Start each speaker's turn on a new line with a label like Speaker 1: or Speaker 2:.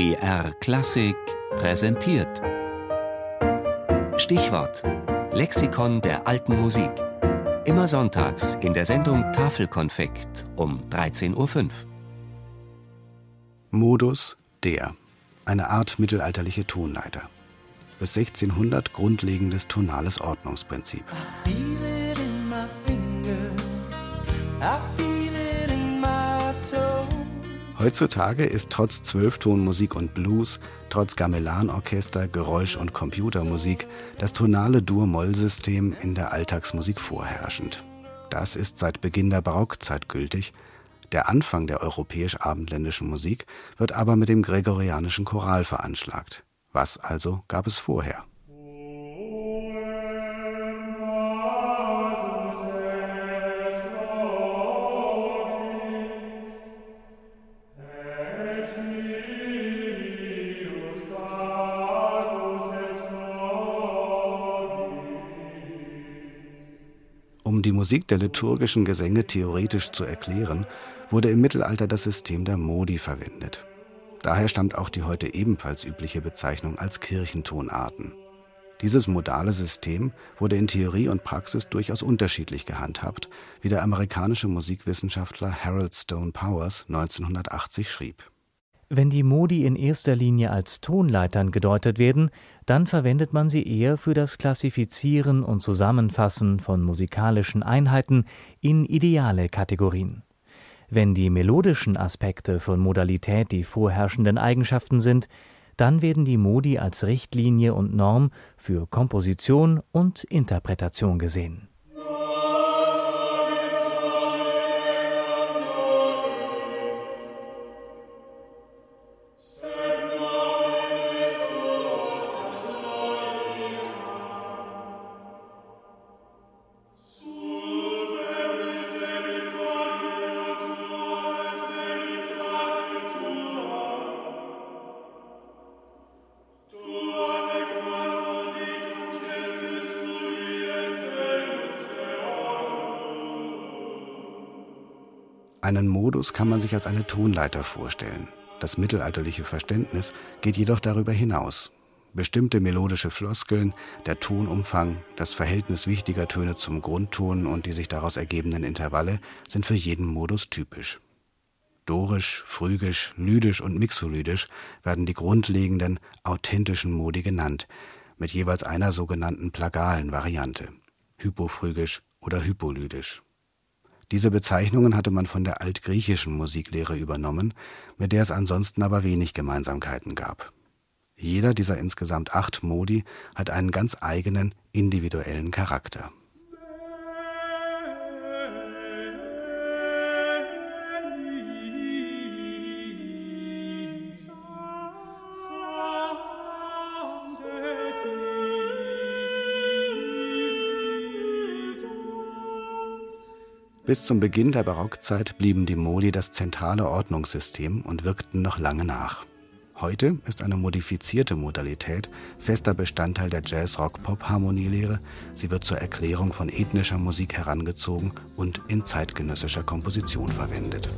Speaker 1: BR Klassik präsentiert. Stichwort: Lexikon der alten Musik. Immer sonntags in der Sendung Tafelkonfekt um 13.05 Uhr.
Speaker 2: Modus der. Eine Art mittelalterliche Tonleiter. Bis 1600 grundlegendes tonales Ordnungsprinzip. Heutzutage ist trotz Zwölftonmusik und Blues, trotz Gamelanorchester, Geräusch- und Computermusik das tonale Dur-Moll-System in der Alltagsmusik vorherrschend. Das ist seit Beginn der Barockzeit gültig. Der Anfang der europäisch-abendländischen Musik wird aber mit dem gregorianischen Choral veranschlagt. Was also gab es vorher? Um die Musik der liturgischen Gesänge theoretisch zu erklären, wurde im Mittelalter das System der Modi verwendet. Daher stammt auch die heute ebenfalls übliche Bezeichnung als Kirchentonarten. Dieses modale System wurde in Theorie und Praxis durchaus unterschiedlich gehandhabt, wie der amerikanische Musikwissenschaftler Harold Stone Powers 1980 schrieb
Speaker 3: wenn die Modi in erster Linie als Tonleitern gedeutet werden, dann verwendet man sie eher für das Klassifizieren und Zusammenfassen von musikalischen Einheiten in ideale Kategorien. Wenn die melodischen Aspekte von Modalität die vorherrschenden Eigenschaften sind, dann werden die Modi als Richtlinie und Norm für Komposition und Interpretation gesehen
Speaker 2: Einen Modus kann man sich als eine Tonleiter vorstellen. Das mittelalterliche Verständnis geht jedoch darüber hinaus. Bestimmte melodische Floskeln, der Tonumfang, das Verhältnis wichtiger Töne zum Grundton und die sich daraus ergebenden Intervalle sind für jeden Modus typisch. Dorisch, Phrygisch, Lydisch und Mixolydisch werden die grundlegenden, authentischen Modi genannt, mit jeweils einer sogenannten plagalen Variante, Hypophrygisch oder Hypolydisch. Diese Bezeichnungen hatte man von der altgriechischen Musiklehre übernommen, mit der es ansonsten aber wenig Gemeinsamkeiten gab. Jeder dieser insgesamt acht Modi hat einen ganz eigenen, individuellen Charakter Bis zum Beginn der Barockzeit blieben die Modi das zentrale Ordnungssystem und wirkten noch lange nach. Heute ist eine modifizierte Modalität fester Bestandteil der Jazz-Rock-Pop-Harmonielehre. Sie wird zur Erklärung von ethnischer Musik herangezogen und in zeitgenössischer Komposition verwendet.